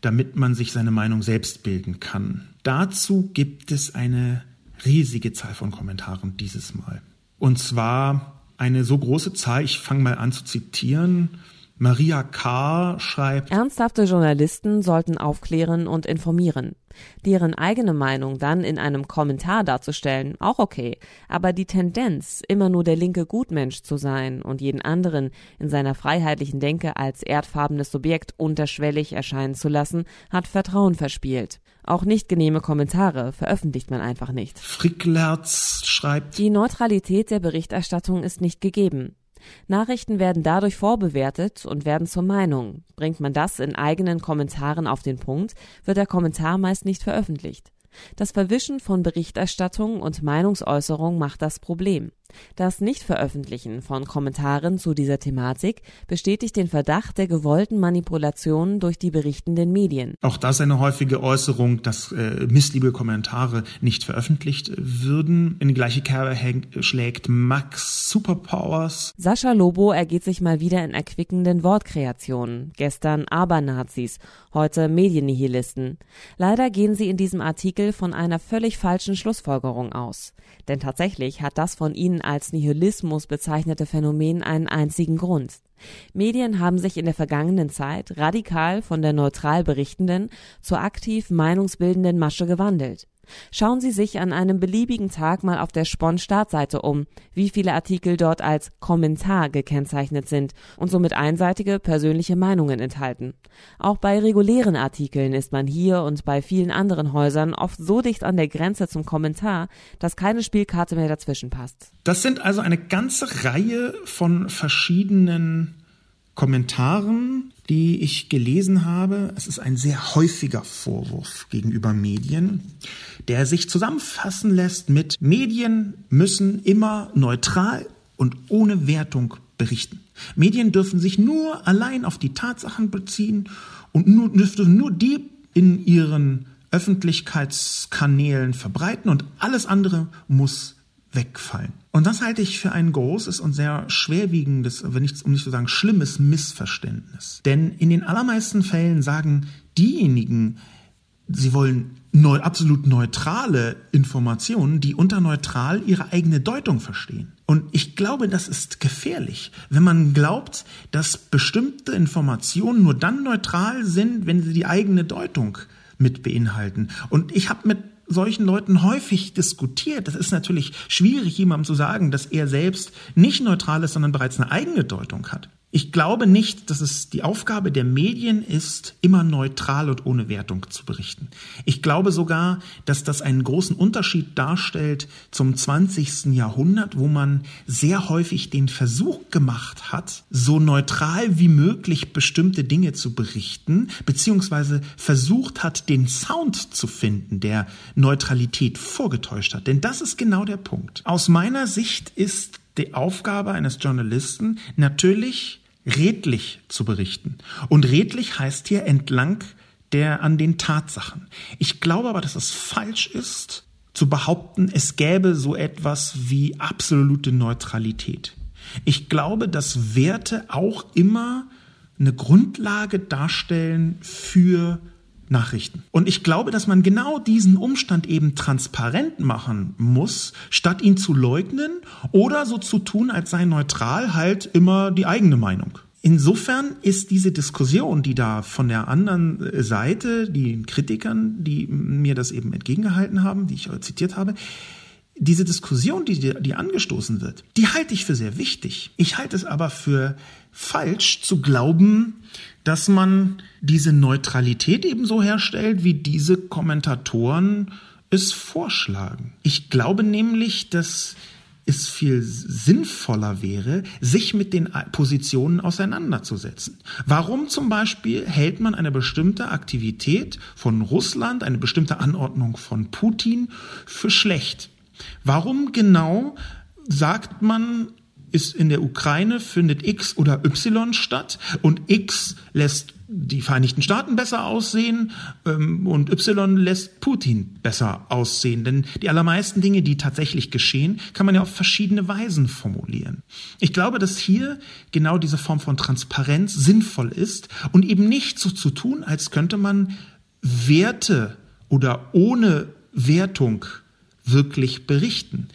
damit man sich seine Meinung selbst bilden kann. Dazu gibt es eine riesige Zahl von Kommentaren dieses Mal. Und zwar eine so große Zahl, ich fange mal an zu zitieren, Maria K. schreibt, Ernsthafte Journalisten sollten aufklären und informieren. Deren eigene Meinung dann in einem Kommentar darzustellen, auch okay, aber die Tendenz, immer nur der linke Gutmensch zu sein und jeden anderen in seiner freiheitlichen Denke als erdfarbenes Subjekt unterschwellig erscheinen zu lassen, hat Vertrauen verspielt. Auch nicht genehme Kommentare veröffentlicht man einfach nicht. Fricklerz schreibt, Die Neutralität der Berichterstattung ist nicht gegeben. Nachrichten werden dadurch vorbewertet und werden zur Meinung. Bringt man das in eigenen Kommentaren auf den Punkt, wird der Kommentar meist nicht veröffentlicht. Das Verwischen von Berichterstattung und Meinungsäußerung macht das Problem. Das Nichtveröffentlichen von Kommentaren zu dieser Thematik bestätigt den Verdacht der gewollten Manipulation durch die berichtenden Medien. Auch das eine häufige Äußerung, dass äh, missliebe Kommentare nicht veröffentlicht würden. In die gleiche Kerbe schlägt Max Superpowers. Sascha Lobo ergeht sich mal wieder in erquickenden Wortkreationen. Gestern Abernazis, heute Mediennihilisten. Leider gehen sie in diesem Artikel von einer völlig falschen Schlussfolgerung aus. Denn tatsächlich hat das von ihnen als Nihilismus bezeichnete Phänomen einen einzigen Grund. Medien haben sich in der vergangenen Zeit radikal von der neutral berichtenden zur aktiv meinungsbildenden Masche gewandelt. Schauen Sie sich an einem beliebigen Tag mal auf der Spon-Startseite um, wie viele Artikel dort als Kommentar gekennzeichnet sind und somit einseitige persönliche Meinungen enthalten. Auch bei regulären Artikeln ist man hier und bei vielen anderen Häusern oft so dicht an der Grenze zum Kommentar, dass keine Spielkarte mehr dazwischen passt. Das sind also eine ganze Reihe von verschiedenen Kommentaren, die ich gelesen habe. Es ist ein sehr häufiger Vorwurf gegenüber Medien, der sich zusammenfassen lässt mit Medien müssen immer neutral und ohne Wertung berichten. Medien dürfen sich nur allein auf die Tatsachen beziehen und nur, dürfen nur die in ihren Öffentlichkeitskanälen verbreiten und alles andere muss wegfallen. Und das halte ich für ein großes und sehr schwerwiegendes, wenn nicht, um nicht zu sagen schlimmes Missverständnis. Denn in den allermeisten Fällen sagen diejenigen, sie wollen neu, absolut neutrale Informationen, die unter neutral ihre eigene Deutung verstehen. Und ich glaube, das ist gefährlich, wenn man glaubt, dass bestimmte Informationen nur dann neutral sind, wenn sie die eigene Deutung mit beinhalten. Und ich habe mit solchen Leuten häufig diskutiert. Das ist natürlich schwierig, jemandem zu sagen, dass er selbst nicht neutral ist, sondern bereits eine eigene Deutung hat. Ich glaube nicht, dass es die Aufgabe der Medien ist, immer neutral und ohne Wertung zu berichten. Ich glaube sogar, dass das einen großen Unterschied darstellt zum 20. Jahrhundert, wo man sehr häufig den Versuch gemacht hat, so neutral wie möglich bestimmte Dinge zu berichten, beziehungsweise versucht hat, den Sound zu finden, der Neutralität vorgetäuscht hat. Denn das ist genau der Punkt. Aus meiner Sicht ist die Aufgabe eines Journalisten natürlich redlich zu berichten. Und redlich heißt hier entlang der an den Tatsachen. Ich glaube aber, dass es falsch ist, zu behaupten, es gäbe so etwas wie absolute Neutralität. Ich glaube, dass Werte auch immer eine Grundlage darstellen für Nachrichten. Und ich glaube, dass man genau diesen Umstand eben transparent machen muss, statt ihn zu leugnen oder so zu tun, als sei neutral halt immer die eigene Meinung. Insofern ist diese Diskussion, die da von der anderen Seite, den Kritikern, die mir das eben entgegengehalten haben, die ich zitiert habe, diese Diskussion, die, die angestoßen wird, die halte ich für sehr wichtig. Ich halte es aber für falsch zu glauben, dass man diese Neutralität ebenso herstellt, wie diese Kommentatoren es vorschlagen. Ich glaube nämlich, dass es viel sinnvoller wäre, sich mit den Positionen auseinanderzusetzen. Warum zum Beispiel hält man eine bestimmte Aktivität von Russland, eine bestimmte Anordnung von Putin für schlecht? Warum genau sagt man, ist in der Ukraine, findet X oder Y statt und X lässt die Vereinigten Staaten besser aussehen ähm, und Y lässt Putin besser aussehen. Denn die allermeisten Dinge, die tatsächlich geschehen, kann man ja auf verschiedene Weisen formulieren. Ich glaube, dass hier genau diese Form von Transparenz sinnvoll ist und eben nicht so zu tun, als könnte man Werte oder ohne Wertung wirklich berichten.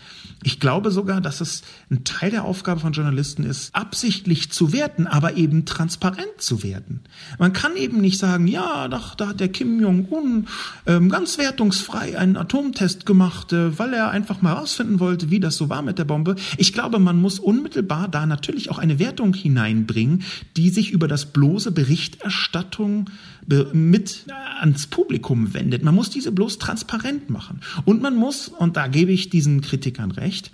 Ich glaube sogar, dass es ein Teil der Aufgabe von Journalisten ist, absichtlich zu werten, aber eben transparent zu werden. Man kann eben nicht sagen, ja, doch, da hat der Kim Jong-un ähm, ganz wertungsfrei einen Atomtest gemacht, äh, weil er einfach mal herausfinden wollte, wie das so war mit der Bombe. Ich glaube, man muss unmittelbar da natürlich auch eine Wertung hineinbringen, die sich über das bloße Berichterstattung mit ans Publikum wendet. Man muss diese bloß transparent machen. Und man muss, und da gebe ich diesen Kritikern recht,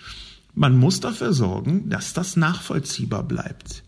man muss dafür sorgen, dass das nachvollziehbar bleibt.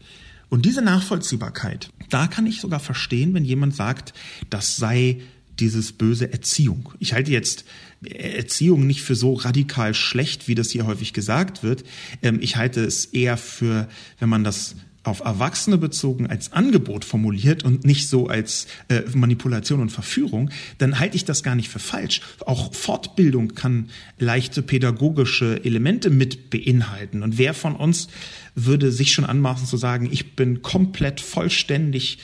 Und diese Nachvollziehbarkeit, da kann ich sogar verstehen, wenn jemand sagt, das sei dieses böse Erziehung. Ich halte jetzt Erziehung nicht für so radikal schlecht, wie das hier häufig gesagt wird. Ähm, ich halte es eher für, wenn man das auf Erwachsene bezogen als Angebot formuliert und nicht so als äh, Manipulation und Verführung, dann halte ich das gar nicht für falsch. Auch Fortbildung kann leichte pädagogische Elemente mit beinhalten. Und wer von uns würde sich schon anmaßen zu sagen, ich bin komplett vollständig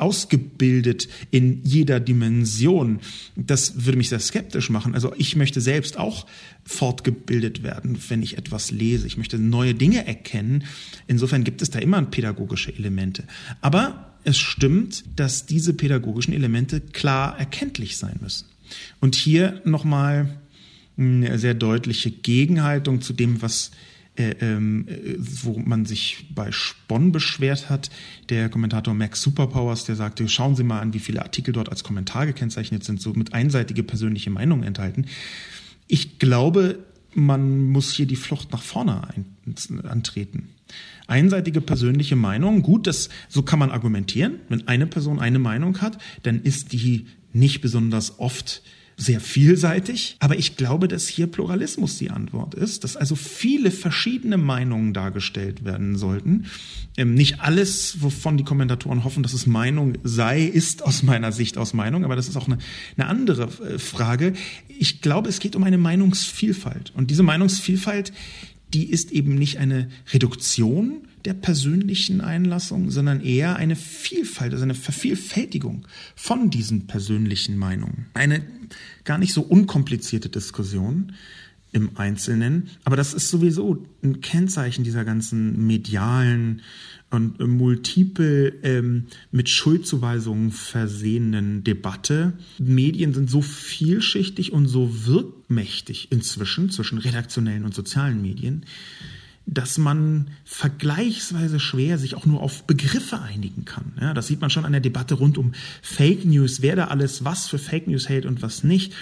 ausgebildet in jeder Dimension. Das würde mich sehr skeptisch machen. Also ich möchte selbst auch fortgebildet werden, wenn ich etwas lese. Ich möchte neue Dinge erkennen. Insofern gibt es da immer pädagogische Elemente. Aber es stimmt, dass diese pädagogischen Elemente klar erkenntlich sein müssen. Und hier nochmal eine sehr deutliche Gegenhaltung zu dem, was äh, ähm, äh, wo man sich bei Spon beschwert hat, der Kommentator Max Superpowers, der sagte, schauen Sie mal an, wie viele Artikel dort als Kommentar gekennzeichnet sind, so mit einseitige persönliche Meinungen enthalten. Ich glaube, man muss hier die Flucht nach vorne ein, antreten. Einseitige persönliche Meinung, gut, das, so kann man argumentieren. Wenn eine Person eine Meinung hat, dann ist die nicht besonders oft sehr vielseitig. Aber ich glaube, dass hier Pluralismus die Antwort ist, dass also viele verschiedene Meinungen dargestellt werden sollten. Ähm, nicht alles, wovon die Kommentatoren hoffen, dass es Meinung sei, ist aus meiner Sicht aus Meinung, aber das ist auch eine, eine andere äh, Frage. Ich glaube, es geht um eine Meinungsvielfalt. Und diese Meinungsvielfalt, die ist eben nicht eine Reduktion der persönlichen Einlassung, sondern eher eine Vielfalt, also eine Vervielfältigung von diesen persönlichen Meinungen. Eine gar nicht so unkomplizierte Diskussion im Einzelnen, aber das ist sowieso ein Kennzeichen dieser ganzen medialen und multiple ähm, mit Schuldzuweisungen versehenen Debatte. Medien sind so vielschichtig und so wirkmächtig inzwischen zwischen redaktionellen und sozialen Medien, dass man vergleichsweise schwer sich auch nur auf Begriffe einigen kann. Ja, das sieht man schon an der Debatte rund um Fake News, wer da alles was für Fake News hält und was nicht,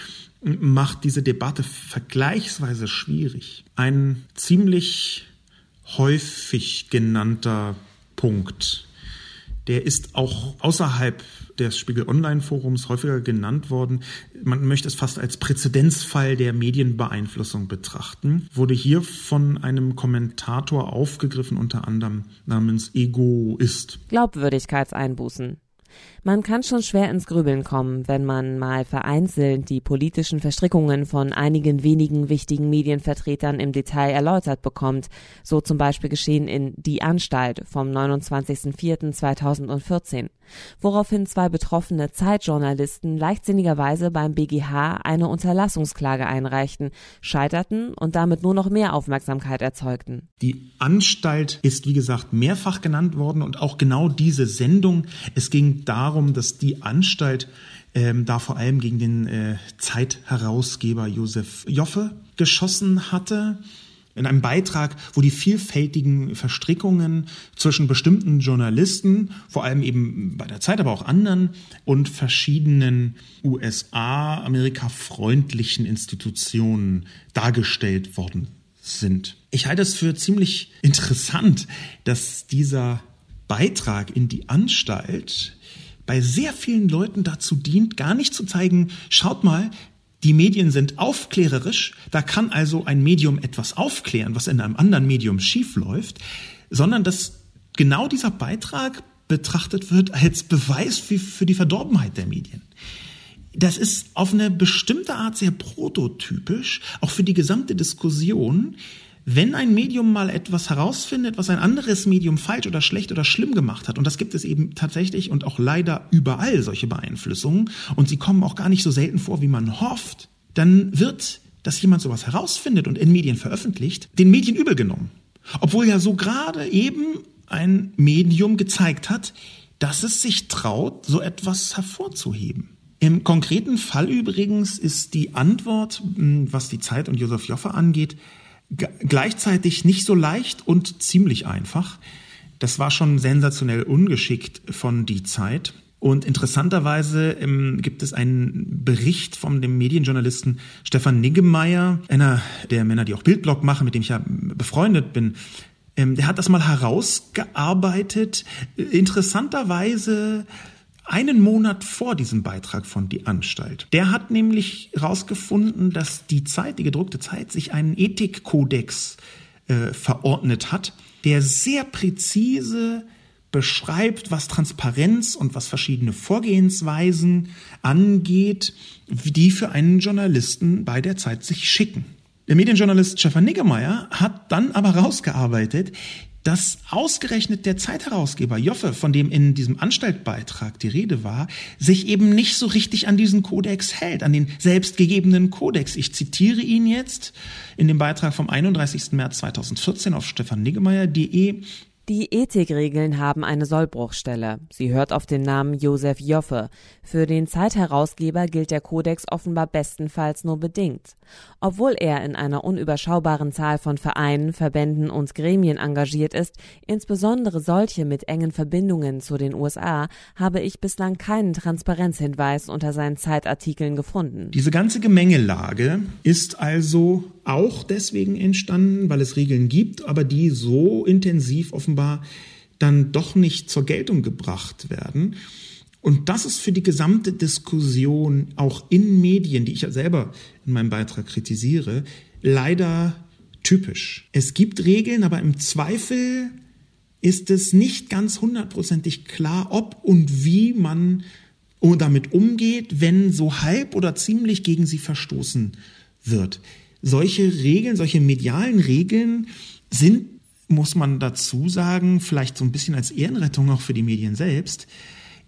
macht diese Debatte vergleichsweise schwierig. Ein ziemlich häufig genannter Punkt der ist auch außerhalb des Spiegel Online Forums häufiger genannt worden. Man möchte es fast als Präzedenzfall der Medienbeeinflussung betrachten. Wurde hier von einem Kommentator aufgegriffen, unter anderem namens Egoist. Glaubwürdigkeitseinbußen. Man kann schon schwer ins Grübeln kommen, wenn man mal vereinzelt die politischen Verstrickungen von einigen wenigen wichtigen Medienvertretern im Detail erläutert bekommt, so zum Beispiel geschehen in Die Anstalt vom 29.04.2014 woraufhin zwei betroffene Zeitjournalisten leichtsinnigerweise beim BGH eine Unterlassungsklage einreichten, scheiterten und damit nur noch mehr Aufmerksamkeit erzeugten. Die Anstalt ist, wie gesagt, mehrfach genannt worden und auch genau diese Sendung. Es ging darum, dass die Anstalt ähm, da vor allem gegen den äh, Zeitherausgeber Josef Joffe geschossen hatte in einem Beitrag, wo die vielfältigen Verstrickungen zwischen bestimmten Journalisten, vor allem eben bei der Zeit, aber auch anderen und verschiedenen USA, Amerika-freundlichen Institutionen dargestellt worden sind. Ich halte es für ziemlich [laughs] interessant, dass dieser Beitrag in die Anstalt bei sehr vielen Leuten dazu dient, gar nicht zu zeigen, schaut mal, die Medien sind aufklärerisch, da kann also ein Medium etwas aufklären, was in einem anderen Medium schiefläuft, sondern dass genau dieser Beitrag betrachtet wird als Beweis für die Verdorbenheit der Medien. Das ist auf eine bestimmte Art sehr prototypisch, auch für die gesamte Diskussion. Wenn ein Medium mal etwas herausfindet, was ein anderes Medium falsch oder schlecht oder schlimm gemacht hat, und das gibt es eben tatsächlich und auch leider überall solche Beeinflussungen, und sie kommen auch gar nicht so selten vor, wie man hofft, dann wird, dass jemand sowas herausfindet und in Medien veröffentlicht, den Medien übel genommen. Obwohl ja so gerade eben ein Medium gezeigt hat, dass es sich traut, so etwas hervorzuheben. Im konkreten Fall übrigens ist die Antwort, hm, was die Zeit und Josef Joffe angeht, gleichzeitig nicht so leicht und ziemlich einfach. Das war schon sensationell ungeschickt von die Zeit. Und interessanterweise ähm, gibt es einen Bericht von dem Medienjournalisten Stefan Niggemeier, einer der Männer, die auch Bildblog machen, mit dem ich ja befreundet bin. Ähm, der hat das mal herausgearbeitet. Interessanterweise einen Monat vor diesem Beitrag von Die Anstalt. Der hat nämlich herausgefunden, dass die Zeit, die gedruckte Zeit, sich einen Ethikkodex äh, verordnet hat, der sehr präzise beschreibt, was Transparenz und was verschiedene Vorgehensweisen angeht, die für einen Journalisten bei der Zeit sich schicken. Der Medienjournalist Stefan Niggemeier hat dann aber rausgearbeitet, dass ausgerechnet der Zeitherausgeber Joffe, von dem in diesem Anstaltbeitrag die Rede war, sich eben nicht so richtig an diesen Kodex hält, an den selbstgegebenen Kodex. Ich zitiere ihn jetzt in dem Beitrag vom 31. März 2014 auf stefanniggemeier.de. Die Ethikregeln haben eine Sollbruchstelle. Sie hört auf den Namen Josef Joffe. Für den Zeitherausgeber gilt der Kodex offenbar bestenfalls nur bedingt. Obwohl er in einer unüberschaubaren Zahl von Vereinen, Verbänden und Gremien engagiert ist, insbesondere solche mit engen Verbindungen zu den USA, habe ich bislang keinen Transparenzhinweis unter seinen Zeitartikeln gefunden. Diese ganze Gemengelage ist also auch deswegen entstanden, weil es Regeln gibt, aber die so intensiv offenbar dann doch nicht zur Geltung gebracht werden. Und das ist für die gesamte Diskussion auch in Medien, die ich ja selber in meinem Beitrag kritisiere, leider typisch. Es gibt Regeln, aber im Zweifel ist es nicht ganz hundertprozentig klar, ob und wie man damit umgeht, wenn so halb oder ziemlich gegen sie verstoßen wird solche Regeln, solche medialen Regeln sind, muss man dazu sagen, vielleicht so ein bisschen als Ehrenrettung auch für die Medien selbst,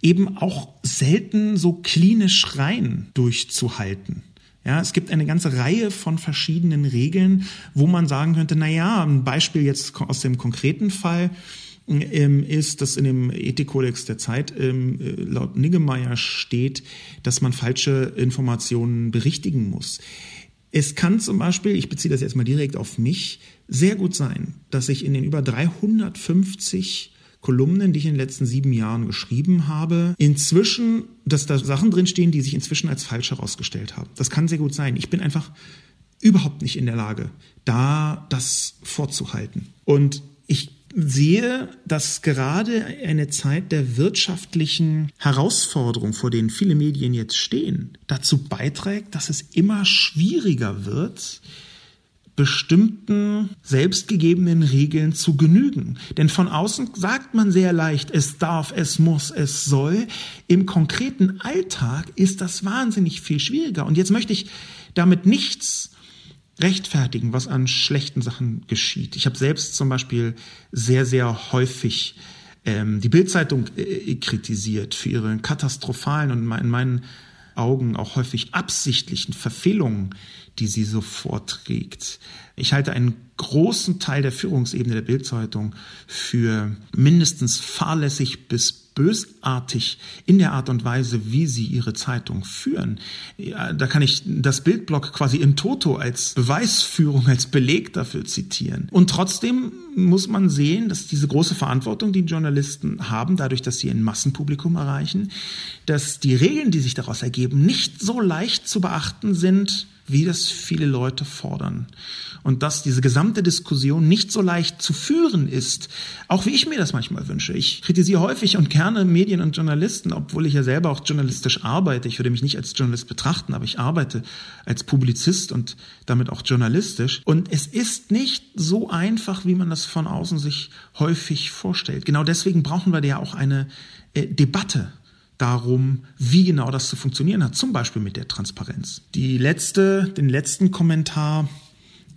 eben auch selten so klinisch rein durchzuhalten. Ja, es gibt eine ganze Reihe von verschiedenen Regeln, wo man sagen könnte, na ja, ein Beispiel jetzt aus dem konkreten Fall ähm, ist, dass in dem Ethikkodex der Zeit ähm, äh, laut Niggemeier steht, dass man falsche Informationen berichtigen muss. Es kann zum Beispiel, ich beziehe das jetzt mal direkt auf mich, sehr gut sein, dass ich in den über 350 Kolumnen, die ich in den letzten sieben Jahren geschrieben habe, inzwischen, dass da Sachen drinstehen, die sich inzwischen als falsch herausgestellt haben. Das kann sehr gut sein. Ich bin einfach überhaupt nicht in der Lage, da das vorzuhalten. Und ich sehe, dass gerade eine Zeit der wirtschaftlichen Herausforderung, vor denen viele Medien jetzt stehen, dazu beiträgt, dass es immer schwieriger wird, bestimmten selbstgegebenen Regeln zu genügen. Denn von außen sagt man sehr leicht, es darf, es muss, es soll. Im konkreten Alltag ist das wahnsinnig viel schwieriger. Und jetzt möchte ich damit nichts rechtfertigen, was an schlechten Sachen geschieht. Ich habe selbst zum Beispiel sehr, sehr häufig ähm, die Bildzeitung äh, kritisiert für ihre katastrophalen und in meinen Augen auch häufig absichtlichen Verfehlungen, die sie so vorträgt. Ich halte einen großen Teil der Führungsebene der Bildzeitung für mindestens fahrlässig bis bösartig in der Art und Weise, wie sie ihre Zeitung führen. Ja, da kann ich das Bildblock quasi im Toto als Beweisführung, als Beleg dafür zitieren. Und trotzdem muss man sehen, dass diese große Verantwortung, die Journalisten haben, dadurch, dass sie ein Massenpublikum erreichen, dass die Regeln, die sich daraus ergeben, nicht so leicht zu beachten sind, wie das viele Leute fordern. Und dass diese gesamte Diskussion nicht so leicht zu führen ist, auch wie ich mir das manchmal wünsche. Ich kritisiere häufig und gerne Medien und Journalisten, obwohl ich ja selber auch journalistisch arbeite. Ich würde mich nicht als Journalist betrachten, aber ich arbeite als Publizist und damit auch journalistisch. Und es ist nicht so einfach, wie man das von außen sich häufig vorstellt. Genau deswegen brauchen wir ja auch eine äh, Debatte darum, wie genau das zu funktionieren hat, zum Beispiel mit der Transparenz. Die letzte, den letzten Kommentar,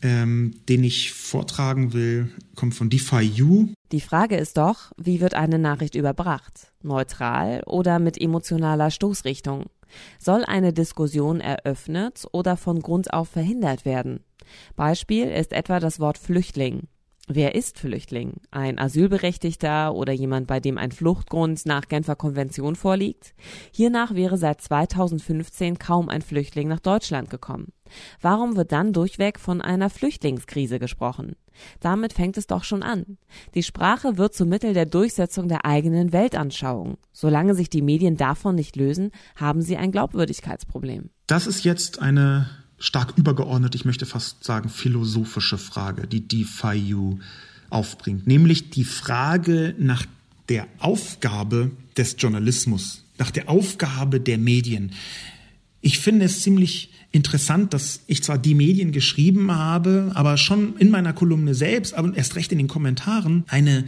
ähm, den ich vortragen will, kommt von DeFi-U. Die Frage ist doch, wie wird eine Nachricht überbracht? Neutral oder mit emotionaler Stoßrichtung? Soll eine Diskussion eröffnet oder von Grund auf verhindert werden? Beispiel ist etwa das Wort Flüchtling. Wer ist Flüchtling? Ein Asylberechtigter oder jemand, bei dem ein Fluchtgrund nach Genfer Konvention vorliegt? Hiernach wäre seit 2015 kaum ein Flüchtling nach Deutschland gekommen. Warum wird dann durchweg von einer Flüchtlingskrise gesprochen? Damit fängt es doch schon an. Die Sprache wird zum Mittel der Durchsetzung der eigenen Weltanschauung. Solange sich die Medien davon nicht lösen, haben sie ein Glaubwürdigkeitsproblem. Das ist jetzt eine stark übergeordnet, ich möchte fast sagen philosophische Frage, die DeFi aufbringt, nämlich die Frage nach der Aufgabe des Journalismus, nach der Aufgabe der Medien. Ich finde es ziemlich interessant, dass ich zwar die Medien geschrieben habe, aber schon in meiner Kolumne selbst, aber erst recht in den Kommentaren eine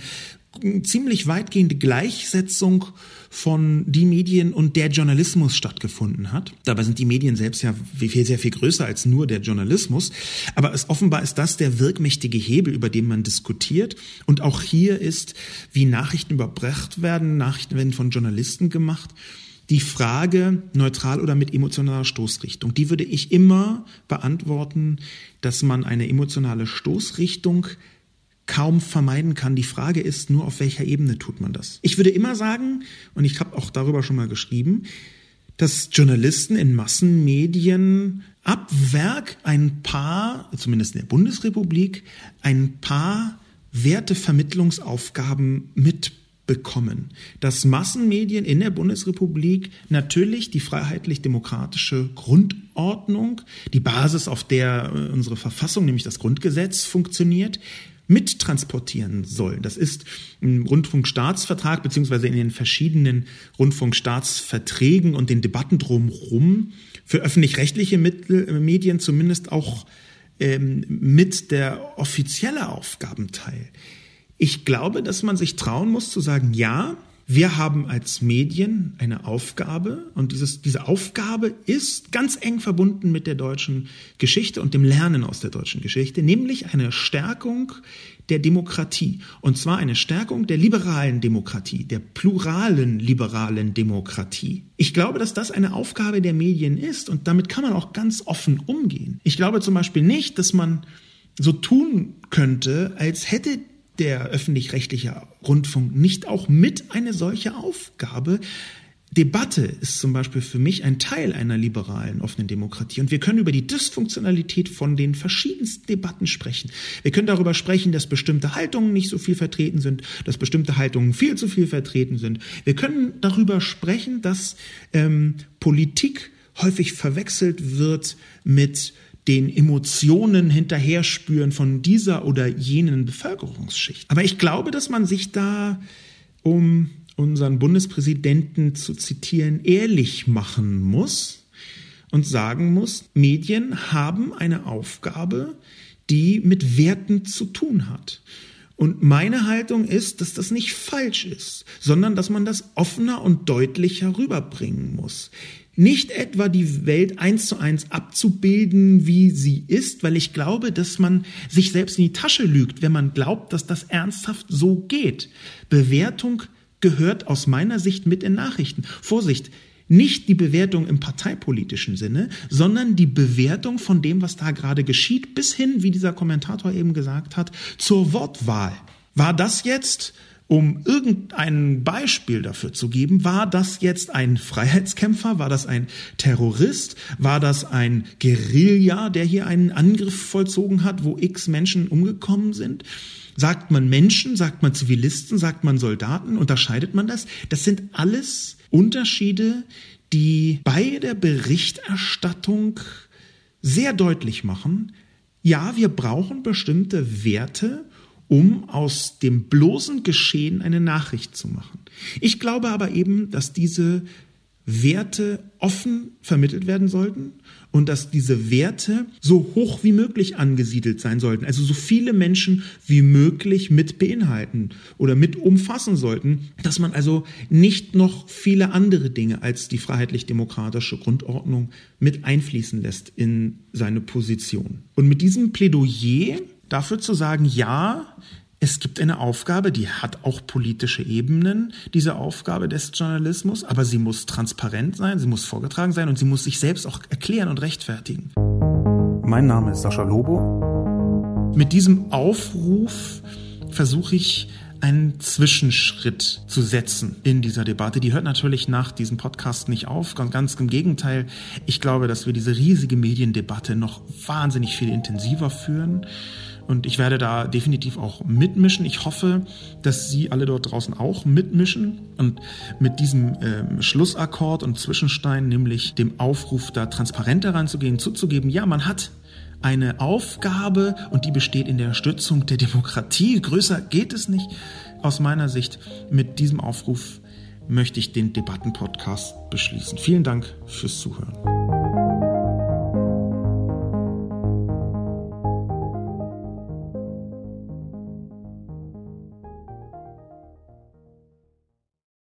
ziemlich weitgehende Gleichsetzung von die Medien und der Journalismus stattgefunden hat. Dabei sind die Medien selbst ja viel, sehr viel größer als nur der Journalismus. Aber es offenbar ist das der wirkmächtige Hebel, über den man diskutiert. Und auch hier ist, wie Nachrichten überbracht werden. Nachrichten werden von Journalisten gemacht. Die Frage, neutral oder mit emotionaler Stoßrichtung, die würde ich immer beantworten, dass man eine emotionale Stoßrichtung kaum vermeiden kann. Die Frage ist nur, auf welcher Ebene tut man das. Ich würde immer sagen, und ich habe auch darüber schon mal geschrieben, dass Journalisten in Massenmedien ab Werk ein paar, zumindest in der Bundesrepublik, ein paar Wertevermittlungsaufgaben mitbekommen. Dass Massenmedien in der Bundesrepublik natürlich die freiheitlich-demokratische Grundordnung, die Basis, auf der unsere Verfassung, nämlich das Grundgesetz, funktioniert, mittransportieren sollen. Das ist im Rundfunkstaatsvertrag beziehungsweise in den verschiedenen Rundfunkstaatsverträgen und den Debatten drumherum für öffentlich-rechtliche Medien zumindest auch ähm, mit der offizielle Aufgabenteil. Ich glaube, dass man sich trauen muss zu sagen, ja, wir haben als Medien eine Aufgabe und dieses, diese Aufgabe ist ganz eng verbunden mit der deutschen Geschichte und dem Lernen aus der deutschen Geschichte, nämlich eine Stärkung der Demokratie. Und zwar eine Stärkung der liberalen Demokratie, der pluralen liberalen Demokratie. Ich glaube, dass das eine Aufgabe der Medien ist und damit kann man auch ganz offen umgehen. Ich glaube zum Beispiel nicht, dass man so tun könnte, als hätte der öffentlich-rechtliche Rundfunk nicht auch mit eine solche Aufgabe? Debatte ist zum Beispiel für mich ein Teil einer liberalen offenen Demokratie. Und wir können über die Dysfunktionalität von den verschiedensten Debatten sprechen. Wir können darüber sprechen, dass bestimmte Haltungen nicht so viel vertreten sind, dass bestimmte Haltungen viel zu viel vertreten sind. Wir können darüber sprechen, dass ähm, Politik häufig verwechselt wird mit den Emotionen hinterher spüren von dieser oder jenen Bevölkerungsschicht. Aber ich glaube, dass man sich da, um unseren Bundespräsidenten zu zitieren, ehrlich machen muss und sagen muss, Medien haben eine Aufgabe, die mit Werten zu tun hat. Und meine Haltung ist, dass das nicht falsch ist, sondern dass man das offener und deutlicher rüberbringen muss nicht etwa die Welt eins zu eins abzubilden, wie sie ist, weil ich glaube, dass man sich selbst in die Tasche lügt, wenn man glaubt, dass das ernsthaft so geht. Bewertung gehört aus meiner Sicht mit in Nachrichten. Vorsicht, nicht die Bewertung im parteipolitischen Sinne, sondern die Bewertung von dem, was da gerade geschieht, bis hin, wie dieser Kommentator eben gesagt hat, zur Wortwahl. War das jetzt um irgendein Beispiel dafür zu geben, war das jetzt ein Freiheitskämpfer, war das ein Terrorist, war das ein Guerilla, der hier einen Angriff vollzogen hat, wo x Menschen umgekommen sind? Sagt man Menschen, sagt man Zivilisten, sagt man Soldaten, unterscheidet man das? Das sind alles Unterschiede, die bei der Berichterstattung sehr deutlich machen, ja, wir brauchen bestimmte Werte, um aus dem bloßen Geschehen eine Nachricht zu machen. Ich glaube aber eben, dass diese Werte offen vermittelt werden sollten und dass diese Werte so hoch wie möglich angesiedelt sein sollten, also so viele Menschen wie möglich mit beinhalten oder mit umfassen sollten, dass man also nicht noch viele andere Dinge als die freiheitlich-demokratische Grundordnung mit einfließen lässt in seine Position. Und mit diesem Plädoyer dafür zu sagen, ja, es gibt eine Aufgabe, die hat auch politische Ebenen, diese Aufgabe des Journalismus, aber sie muss transparent sein, sie muss vorgetragen sein und sie muss sich selbst auch erklären und rechtfertigen. Mein Name ist Sascha Lobo. Mit diesem Aufruf versuche ich einen Zwischenschritt zu setzen in dieser Debatte. Die hört natürlich nach diesem Podcast nicht auf, ganz im Gegenteil. Ich glaube, dass wir diese riesige Mediendebatte noch wahnsinnig viel intensiver führen und ich werde da definitiv auch mitmischen. Ich hoffe, dass Sie alle dort draußen auch mitmischen und mit diesem ähm, Schlussakkord und Zwischenstein, nämlich dem Aufruf, da transparenter ranzugehen, zuzugeben, ja, man hat eine Aufgabe und die besteht in der Stützung der Demokratie. Größer geht es nicht. Aus meiner Sicht mit diesem Aufruf möchte ich den Debattenpodcast beschließen. Vielen Dank fürs Zuhören.